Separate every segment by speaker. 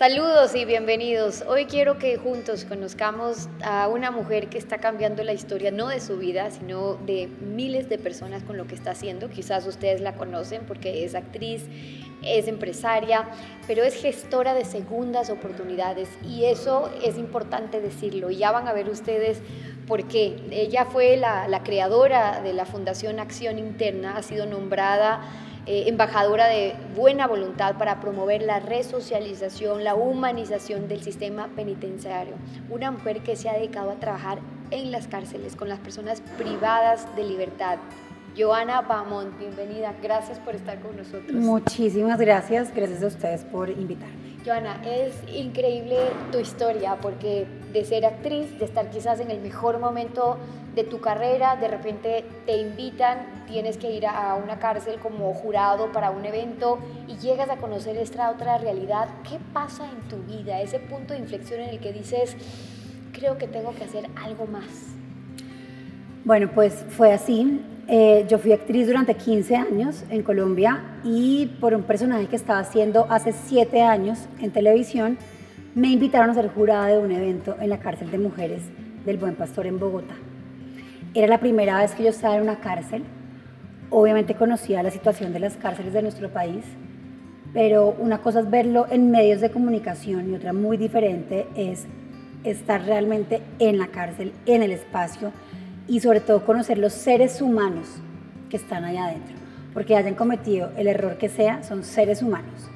Speaker 1: Saludos y bienvenidos. Hoy quiero que juntos conozcamos a una mujer que está cambiando la historia no de su vida, sino de miles de personas con lo que está haciendo. Quizás ustedes la conocen porque es actriz, es empresaria, pero es gestora de segundas oportunidades y eso es importante decirlo. Ya van a ver ustedes por qué. Ella fue la, la creadora de la Fundación Acción Interna, ha sido nombrada eh, embajadora de buena voluntad para promover la resocialización, la humanización del sistema penitenciario. Una mujer que se ha dedicado a trabajar en las cárceles con las personas privadas de libertad. Joana Bamont, bienvenida. Gracias por estar con nosotros.
Speaker 2: Muchísimas gracias. Gracias a ustedes por invitarme.
Speaker 1: Joana, es increíble tu historia porque de ser actriz, de estar quizás en el mejor momento de tu carrera, de repente te invitan, tienes que ir a una cárcel como jurado para un evento y llegas a conocer esta otra realidad. ¿Qué pasa en tu vida? Ese punto de inflexión en el que dices, creo que tengo que hacer algo más.
Speaker 2: Bueno, pues fue así. Eh, yo fui actriz durante 15 años en Colombia y por un personaje que estaba haciendo hace 7 años en televisión, me invitaron a ser jurada de un evento en la cárcel de mujeres del Buen Pastor en Bogotá. Era la primera vez que yo estaba en una cárcel. Obviamente conocía la situación de las cárceles de nuestro país, pero una cosa es verlo en medios de comunicación y otra muy diferente es estar realmente en la cárcel, en el espacio y sobre todo conocer los seres humanos que están allá adentro, porque hayan cometido el error que sea, son seres humanos.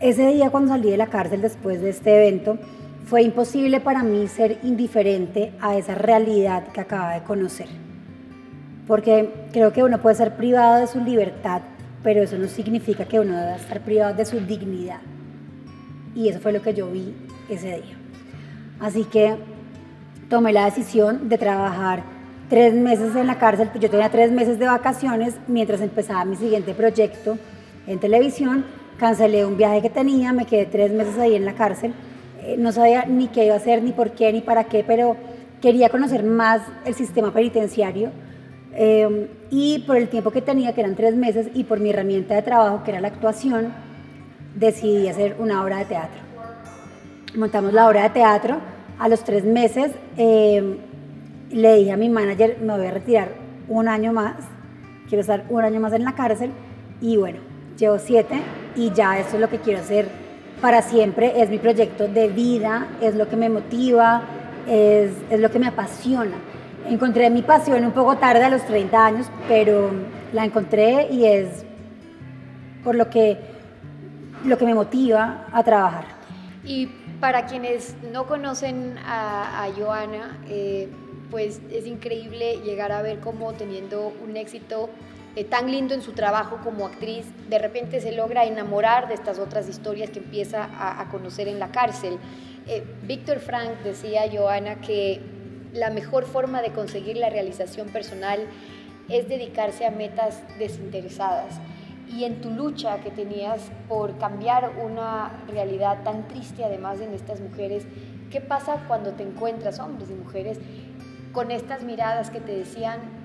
Speaker 2: Ese día cuando salí de la cárcel después de este evento, fue imposible para mí ser indiferente a esa realidad que acababa de conocer. Porque creo que uno puede ser privado de su libertad, pero eso no significa que uno deba estar privado de su dignidad. Y eso fue lo que yo vi ese día. Así que tomé la decisión de trabajar tres meses en la cárcel. Yo tenía tres meses de vacaciones mientras empezaba mi siguiente proyecto en televisión. Cancelé un viaje que tenía, me quedé tres meses ahí en la cárcel eh, no sabía ni qué iba a hacer, ni por qué, ni para qué, pero quería conocer más el sistema penitenciario. Eh, y por el tiempo que tenía, que eran tres meses, y por mi herramienta de trabajo, que era la actuación, decidí hacer una obra de teatro. Montamos la obra de teatro. A los tres meses eh, le dije a mi manager, me voy a retirar un año más, quiero estar un año más en la cárcel. Y bueno, llevo siete y ya eso es lo que quiero hacer para siempre, es mi proyecto de vida, es lo que me motiva, es, es, lo que me apasiona. Encontré mi pasión un poco tarde, a los 30 años, pero la encontré y es por lo que, lo que me motiva a trabajar.
Speaker 1: Y para quienes no conocen a, Joana, eh, pues es increíble llegar a ver cómo teniendo un éxito eh, tan lindo en su trabajo como actriz, de repente se logra enamorar de estas otras historias que empieza a, conocer en la cárcel. Eh, Víctor Frank decía, Joana, que la mejor forma de conseguir la realización personal es dedicarse a metas desinteresadas. Y en tu lucha que tenías por cambiar una realidad tan triste, además en estas mujeres, ¿qué pasa cuando te encuentras, hombres y mujeres, con estas miradas que te decían,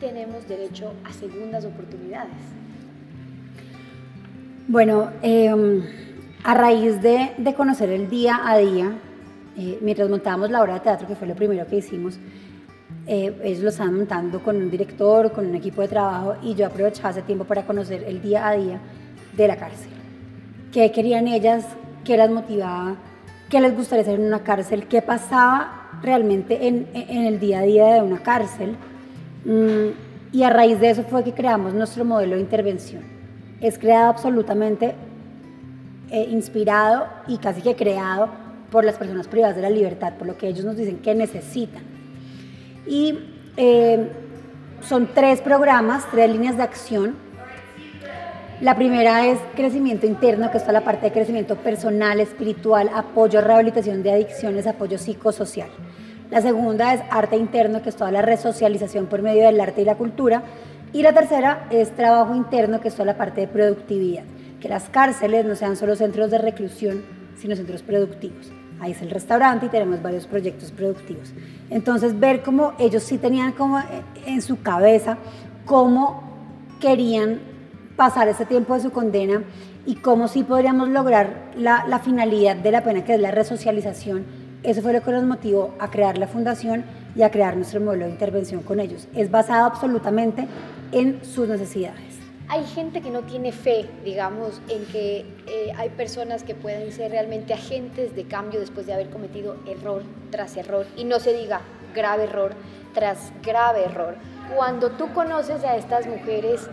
Speaker 1: tenemos derecho a segundas oportunidades.
Speaker 2: Bueno, em, a raíz de, de, conocer el día a día, eh, mientras montábamos la obra de teatro, que fue lo primero que hicimos, eh, ellos lo estaban montando con un director, con un equipo de trabajo, y yo aprovechaba ese tiempo para conocer el día a día de la cárcel. ¿Qué querían ellas? ¿Qué las motivaba? ¿Qué les gustaría hacer en una cárcel? ¿Qué pasaba realmente en, en el día a día de una cárcel? Mm, y a raíz de eso fue que creamos nuestro modelo de intervención. Es creado absolutamente eh, inspirado y casi que creado por las personas privadas de la libertad, por lo que ellos nos dicen que necesitan. Y eh, son tres programas, tres líneas de acción. La primera es crecimiento interno, que está la parte de crecimiento personal, espiritual, apoyo, rehabilitación de adicciones, apoyo psicosocial. La segunda es arte interno, que es toda la resocialización por medio del arte y la cultura. Y la tercera es trabajo interno, que es toda la parte de productividad. Que las cárceles no sean solo centros de reclusión, sino centros productivos. Ahí es el restaurante y tenemos varios proyectos productivos. Entonces, ver cómo ellos sí tenían como en su cabeza cómo querían pasar ese tiempo de su condena y cómo sí podríamos lograr la, la finalidad de la pena, que es la resocialización. Eso fue lo que nos motivó a crear la fundación y a crear nuestro modelo de intervención con ellos. Es basado absolutamente en sus necesidades.
Speaker 1: Hay gente que no tiene fe, digamos, en que eh, hay personas que pueden ser realmente agentes de cambio después de haber cometido error tras error, y no se diga grave error tras grave error. Cuando tú conoces a estas mujeres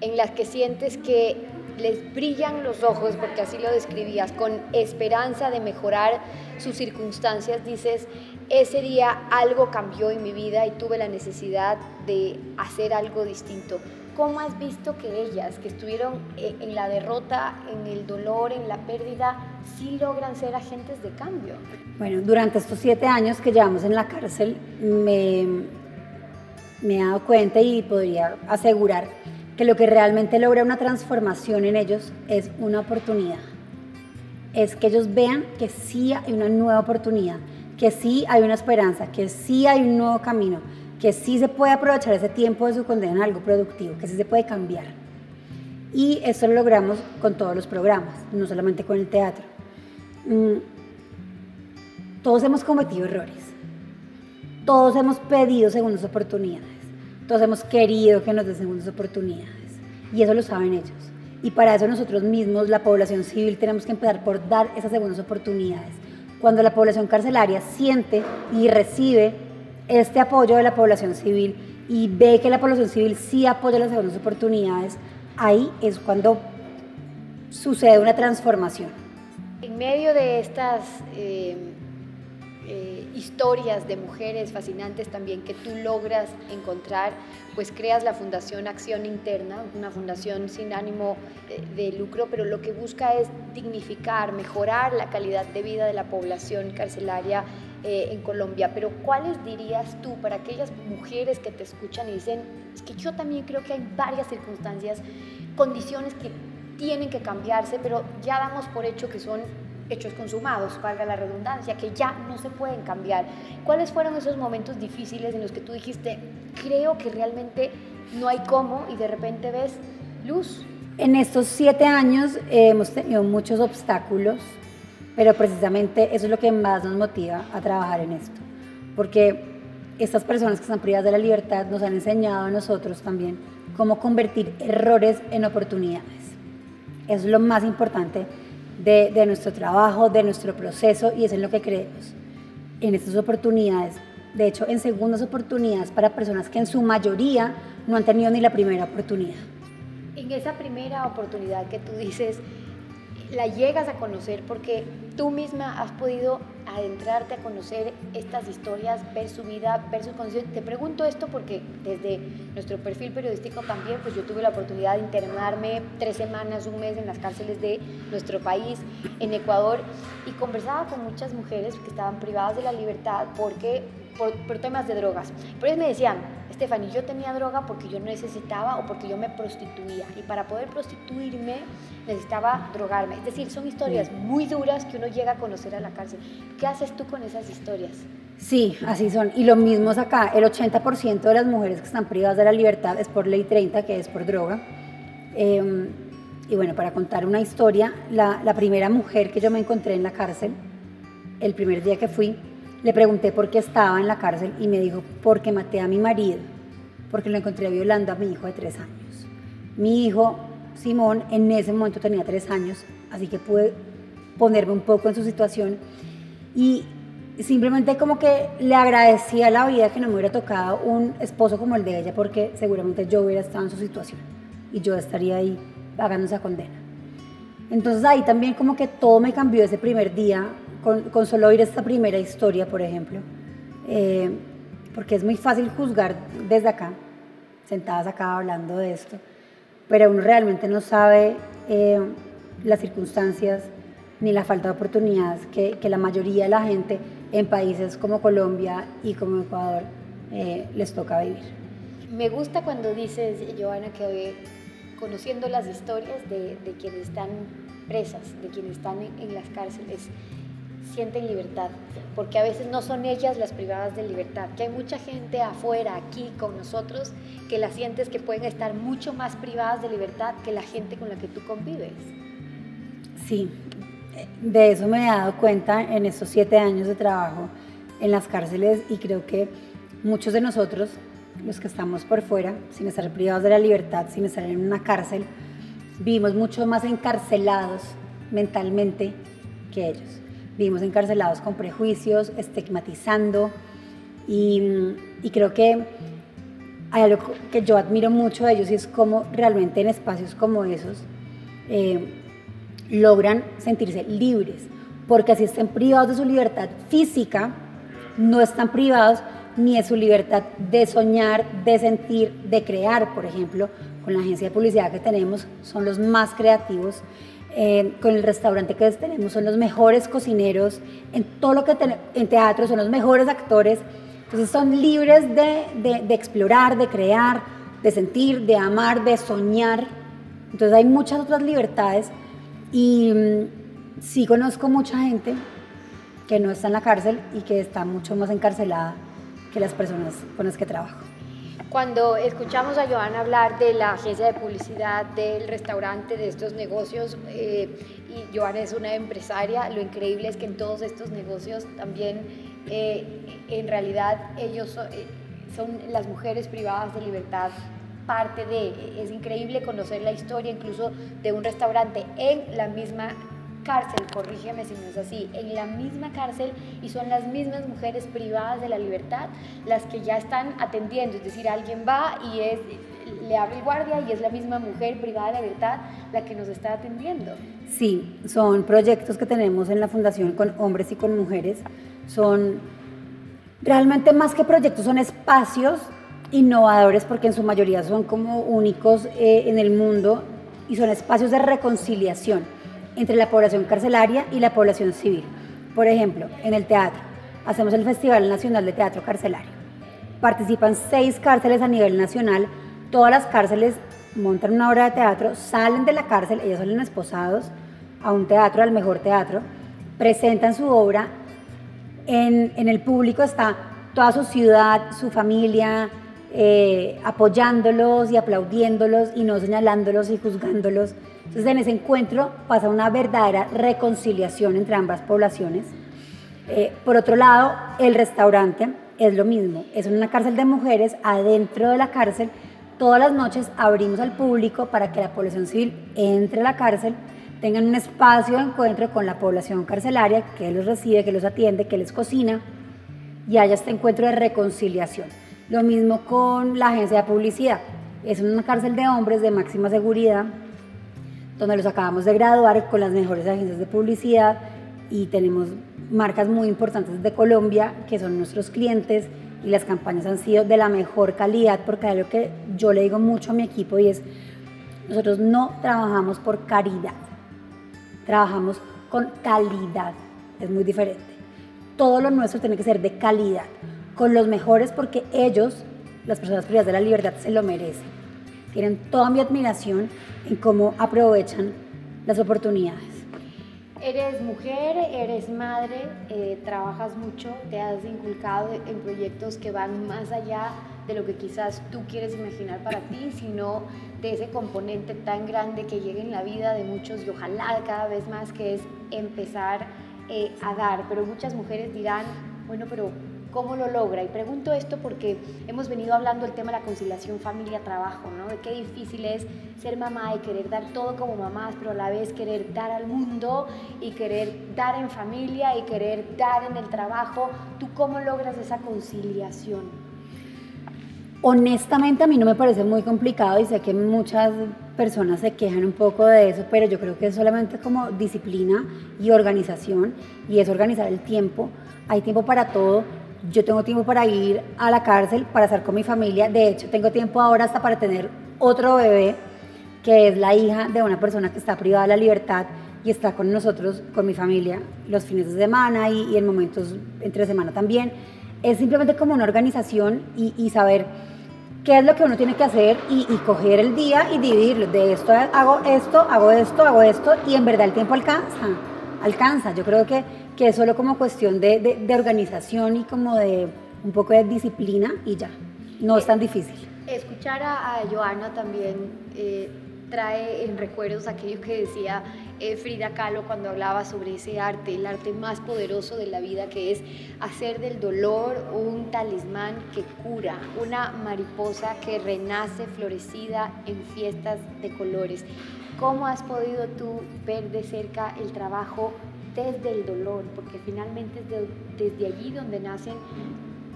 Speaker 1: en las que sientes que les brillan los ojos, porque así lo describías, con esperanza de mejorar sus circunstancias, dices, ese día algo cambió en mi vida y tuve la necesidad de hacer algo distinto. ¿Cómo has visto que ellas, que estuvieron eh, en la derrota, en el dolor, en la pérdida, sí logran ser agentes de cambio?
Speaker 2: Bueno, durante estos siete años que llevamos en la cárcel, me, me he dado cuenta y podría asegurar que lo que realmente logra una transformación en ellos es una oportunidad. Es que ellos vean que sí hay una nueva oportunidad, que sí hay una esperanza, que sí hay un nuevo camino, que sí se puede aprovechar ese tiempo de su condena en algo productivo, que sí se puede cambiar. Y eso lo logramos con todos los programas, no solamente con el teatro. Mm, todos hemos cometido errores, todos hemos pedido segundas oportunidades, todos hemos querido que nos den segundas oportunidades y eso lo saben ellos. Y para eso nosotros mismos, la población civil, tenemos que empezar por dar esas segundas oportunidades cuando la población carcelaria siente y recibe este apoyo de la población civil y ve que la población civil sí apoya las segundas oportunidades, ahí es cuando sucede una transformación.
Speaker 1: En medio de estas eh, historias de mujeres fascinantes también que tú logras encontrar, pues creas la Fundación Acción Interna, una fundación sin ánimo de, lucro, pero lo que busca es dignificar, mejorar la calidad de vida de la población carcelaria eh, en Colombia. Pero ¿cuáles dirías tú para aquellas mujeres que te escuchan y dicen, es que yo también creo que hay varias circunstancias, condiciones que tienen que cambiarse, pero ya damos por hecho que son hechos consumados, valga la redundancia, que ya no se pueden cambiar. ¿Cuáles fueron esos momentos difíciles en los que tú dijiste, creo que realmente no hay cómo y de repente ves luz?
Speaker 2: En estos siete años hemos tenido muchos obstáculos, pero precisamente eso es lo que más nos motiva a trabajar en esto, porque estas personas que están privadas de la libertad nos han enseñado a nosotros también cómo convertir errores en oportunidades. Es lo más importante de, nuestro trabajo, de nuestro proceso y es en lo que creemos. En estas oportunidades, de hecho, en segundas oportunidades para personas que en su mayoría no han tenido ni la primera oportunidad.
Speaker 1: En esa primera oportunidad que tú dices, la llegas a conocer porque tú misma has podido adentrarte a conocer estas historias, ver su vida, ver su condición. Te pregunto esto porque desde nuestro perfil periodístico también, pues yo tuve la oportunidad de internarme tres semanas, un mes en las cárceles de nuestro país, en Ecuador, y conversaba con muchas mujeres que estaban privadas de la libertad porque por, por temas de drogas. Pero ellas me decían, Stephanie, yo tenía droga porque yo necesitaba o porque yo me prostituía. Y para poder prostituirme necesitaba drogarme. Es decir, son historias muy duras que uno llega a conocer a la cárcel. ¿Qué haces tú con esas historias?
Speaker 2: Sí, así son. Y lo mismo es acá. El 80% de las mujeres que están privadas de la libertad es por ley 30, que es por droga. Em, y bueno, para contar una historia, la, la primera mujer que yo me encontré en la cárcel, el primer día que fui, le pregunté por qué estaba en la cárcel y me dijo, porque maté a mi marido, porque lo encontré violando a mi hijo de tres años. Mi hijo, Simón, en ese momento tenía tres años, así que pude ponerme un poco en su situación y simplemente como que le agradecía la vida que no me hubiera tocado un esposo como el de ella, porque seguramente yo hubiera estado en su situación y yo estaría ahí pagando esa condena. Entonces ahí también como que todo me cambió ese primer día con, solo oír esta primera historia, por ejemplo, eh, porque es muy fácil juzgar desde acá, sentadas acá hablando de esto, pero uno realmente no sabe eh, las circunstancias ni la falta de oportunidades que, la mayoría de la gente en países como Colombia y como Ecuador eh, les toca vivir.
Speaker 1: Me gusta cuando dices, Joana, que conociendo las historias de, quienes están presas, de quienes están en las cárceles, sienten libertad, porque a veces no son ellas las privadas de libertad, que hay mucha gente afuera, aquí con nosotros, que las sientes que pueden estar mucho más privadas de libertad que la gente con la que tú convives.
Speaker 2: Sí, de eso me he dado cuenta en estos siete años de trabajo en las cárceles y creo que muchos de nosotros, los que estamos por fuera, sin estar privados de la libertad, sin estar en una cárcel, vivimos mucho más encarcelados mentalmente que ellos. Vivimos encarcelados con prejuicios, estigmatizando y, creo que hay algo que yo admiro mucho de ellos y es cómo realmente en espacios como esos eh, logran sentirse libres, porque así estén privados de su libertad física, no están privados ni de su libertad de soñar, de sentir, de crear, por ejemplo, con la agencia de publicidad que tenemos, son los más creativos. Eh, con el restaurante que tenemos son los mejores cocineros, en todo lo que en teatro son los mejores actores, entonces son libres de, de explorar, de crear, de sentir, de amar, de soñar. Entonces hay muchas otras libertades y mm, sí conozco mucha gente que no está en la cárcel y que está mucho más encarcelada que las personas con las que trabajo.
Speaker 1: Cuando escuchamos a Joana hablar de la agencia de publicidad, del restaurante, de estos negocios, eh, y Joana es una empresaria, lo increíble es que en todos estos negocios también, eh, en realidad, ellos eh, son las mujeres privadas de libertad parte de, es increíble conocer la historia incluso de un restaurante en la misma cárcel, corrígeme si no es así, en la misma cárcel y son las mismas mujeres privadas de la libertad las que ya están atendiendo, es decir, alguien va y es, le abre el guardia y es la misma mujer privada de la libertad la que nos está atendiendo.
Speaker 2: Sí, son proyectos que tenemos en la fundación con hombres y con mujeres, son realmente más que proyectos, son espacios innovadores porque en su mayoría son como únicos eh, en el mundo y son espacios de reconciliación entre la población carcelaria y la población civil. Por ejemplo, en el teatro, hacemos el Festival Nacional de Teatro Carcelario. Participan seis cárceles a nivel nacional, todas las cárceles montan una obra de teatro, salen de la cárcel, ellos salen esposados a un teatro, al mejor teatro, presentan su obra, en, el público está toda su ciudad, su familia, eh, apoyándolos y aplaudiéndolos y no señalándolos y juzgándolos. Entonces en ese encuentro pasa una verdadera reconciliación entre ambas poblaciones. Eh, por otro lado, el restaurante es lo mismo, es una cárcel de mujeres, adentro de la cárcel, todas las noches abrimos al público para que la población civil entre a la cárcel, tengan un espacio de encuentro con la población carcelaria que los recibe, que los atiende, que les cocina y haya este encuentro de reconciliación. Lo mismo con la agencia de publicidad. Es una cárcel de hombres de máxima seguridad, donde los acabamos de graduar con las mejores agencias de publicidad y tenemos marcas muy importantes de Colombia que son nuestros clientes y las campañas han sido de la mejor calidad porque es lo que yo le digo mucho a mi equipo y es, nosotros no trabajamos por caridad, trabajamos con calidad, es muy diferente. Todo lo nuestro tiene que ser de calidad con los mejores porque ellos, las personas privadas de la libertad, se lo merecen. Tienen toda mi admiración en cómo aprovechan las oportunidades.
Speaker 1: Eres mujer, eres madre, eh, trabajas mucho, te has inculcado en proyectos que van más allá de lo que quizás tú quieres imaginar para ti, sino de ese componente tan grande que llega en la vida de muchos y ojalá cada vez más que es empezar eh, a dar. Pero muchas mujeres dirán, bueno, pero ¿Cómo lo logra? Y pregunto esto porque hemos venido hablando del tema de la conciliación familia-trabajo, ¿no? De qué difícil es ser mamá y querer dar todo como mamás, pero a la vez querer dar al mundo y querer dar en familia y querer dar en el trabajo. ¿Tú cómo logras esa conciliación?
Speaker 2: Honestamente a mí no me parece muy complicado y sé que muchas personas se quejan un poco de eso, pero yo creo que es solamente como disciplina y organización y es organizar el tiempo. Hay tiempo para todo yo tengo tiempo para ir a la cárcel, para estar con mi familia. De hecho, tengo tiempo ahora hasta para tener otro bebé, que es la hija de una persona que está privada de la libertad y está con nosotros, con mi familia, los fines de semana y, en momentos entre semana también. Es simplemente como una organización y, saber qué es lo que uno tiene que hacer y, y, coger el día y dividirlo. De esto hago esto, hago esto, hago esto y en verdad el tiempo alcanza. Alcanza. Yo creo que que es solo como cuestión de, de, organización y como de un poco de disciplina y ya, no es tan difícil.
Speaker 1: Escuchar a, Joana también, eh, trae en recuerdos aquello que decía eh, Frida Kahlo cuando hablaba sobre ese arte, el arte más poderoso de la vida, que es hacer del dolor un talismán que cura, una mariposa que renace florecida en fiestas de colores. ¿Cómo has podido tú ver de cerca el trabajo desde el dolor? Porque finalmente es desde allí donde nacen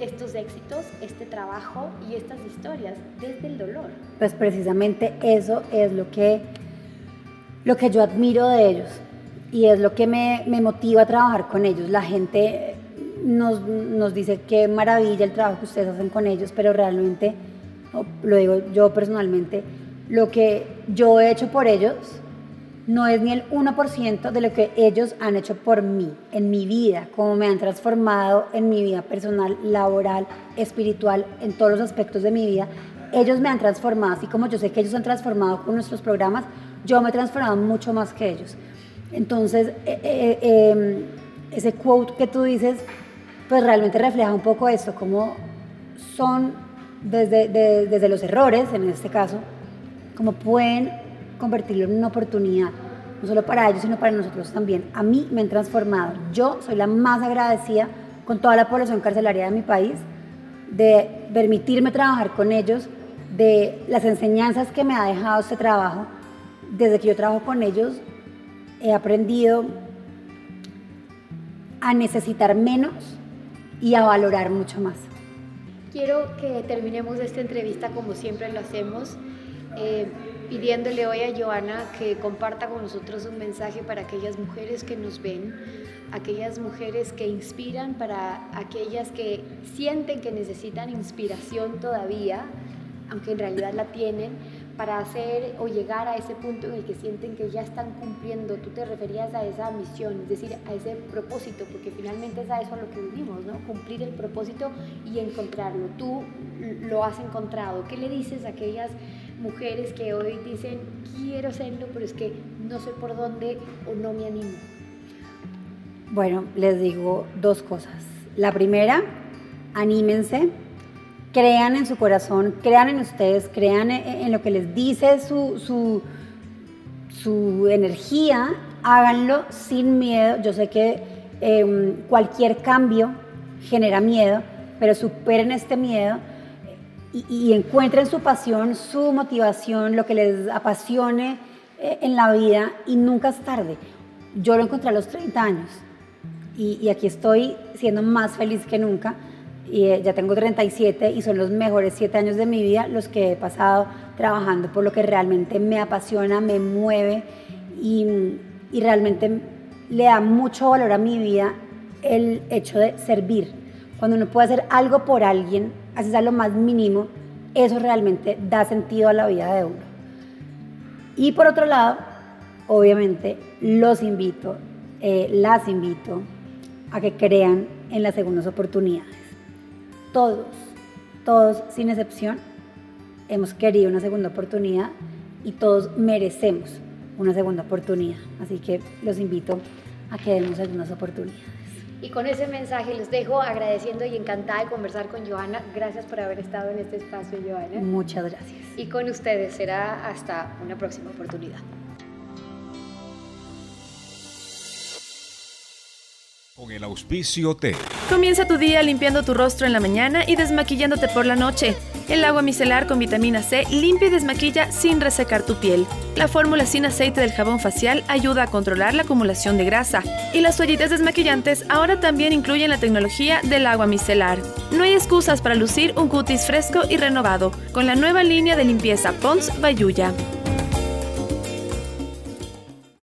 Speaker 1: estos éxitos, este trabajo y estas historias, desde el dolor.
Speaker 2: Pues precisamente eso es lo que lo que yo admiro de ellos y es lo que me, me motiva a trabajar con ellos. La gente nos, nos, dice qué maravilla el trabajo que ustedes hacen con ellos, pero realmente, lo digo yo personalmente, lo que yo he hecho por ellos no es ni el 1% de lo que ellos han hecho por mí, en mi vida, cómo me han transformado en mi vida personal, laboral, espiritual, en todos los aspectos de mi vida. Ellos me han transformado, así como yo sé que ellos han transformado con nuestros programas, yo me he transformado mucho más que ellos. Entonces, eh, eh, em, ese quote que tú dices, pues realmente refleja un poco esto, cómo son desde, desde los errores, en este caso, cómo pueden convertirlo en una oportunidad, no solo para ellos, sino para nosotros también. A mí me han transformado. Yo soy la más agradecida con toda la población carcelaria de mi país de permitirme trabajar con ellos, de las enseñanzas que me ha dejado este trabajo desde que yo trabajo con ellos, he aprendido a necesitar menos y a valorar mucho más.
Speaker 1: Quiero que terminemos esta entrevista como siempre lo hacemos, eh, pidiéndole hoy a Joana que comparta con nosotros un mensaje para aquellas mujeres que nos ven, aquellas mujeres que inspiran, para aquellas que sienten que necesitan inspiración todavía, aunque en realidad la tienen, para hacer o llegar a ese punto en el que sienten que ya están cumpliendo. Tú te referías a esa misión, es decir, a ese propósito, porque finalmente es a eso a lo que vivimos, ¿no? Cumplir el propósito y encontrarlo. Tú lo has encontrado. ¿Qué le dices a aquellas mujeres que hoy dicen, quiero hacerlo, pero es que no sé por dónde o no me animo?
Speaker 2: Bueno, les digo dos cosas. La primera, anímense crean en su corazón, crean en ustedes, crean en, lo que les dice su, su, su, energía, háganlo sin miedo. Yo sé que em, cualquier cambio genera miedo, pero superen este miedo y, y, encuentren su pasión, su motivación, lo que les apasione eh, en la vida y nunca es tarde. Yo lo encontré a los 30 años y, aquí estoy siendo más feliz que nunca y eh, ya tengo 37 y son los mejores 7 años de mi vida los que he pasado trabajando por lo que realmente me apasiona, me mueve y, y realmente le da mucho valor a mi vida el hecho de servir. Cuando uno puede hacer algo por alguien, así sea lo más mínimo, eso realmente da sentido a la vida de uno. Y por otro lado, obviamente, los invito, eh, las invito a que crean en las segundas oportunidades todos, todos sin excepción, hemos querido una segunda oportunidad y todos merecemos una segunda oportunidad. Así que los invito a que demos algunas oportunidades.
Speaker 1: Y con ese mensaje los dejo agradeciendo y encantada de conversar con Joana. Gracias por haber estado en este espacio, Joana.
Speaker 2: Muchas gracias.
Speaker 1: Y con ustedes será hasta una próxima oportunidad.
Speaker 3: El auspicio T.
Speaker 4: Comienza tu día limpiando tu rostro en la mañana y desmaquillándote por la noche. El agua micelar con vitamina C limpia y desmaquilla sin resecar tu piel. La fórmula sin aceite del jabón facial ayuda a controlar la acumulación de grasa. Y las toallitas desmaquillantes ahora también incluyen la tecnología del agua micelar. No hay excusas para lucir un cutis fresco y renovado con la nueva línea de limpieza Pons Bayuya.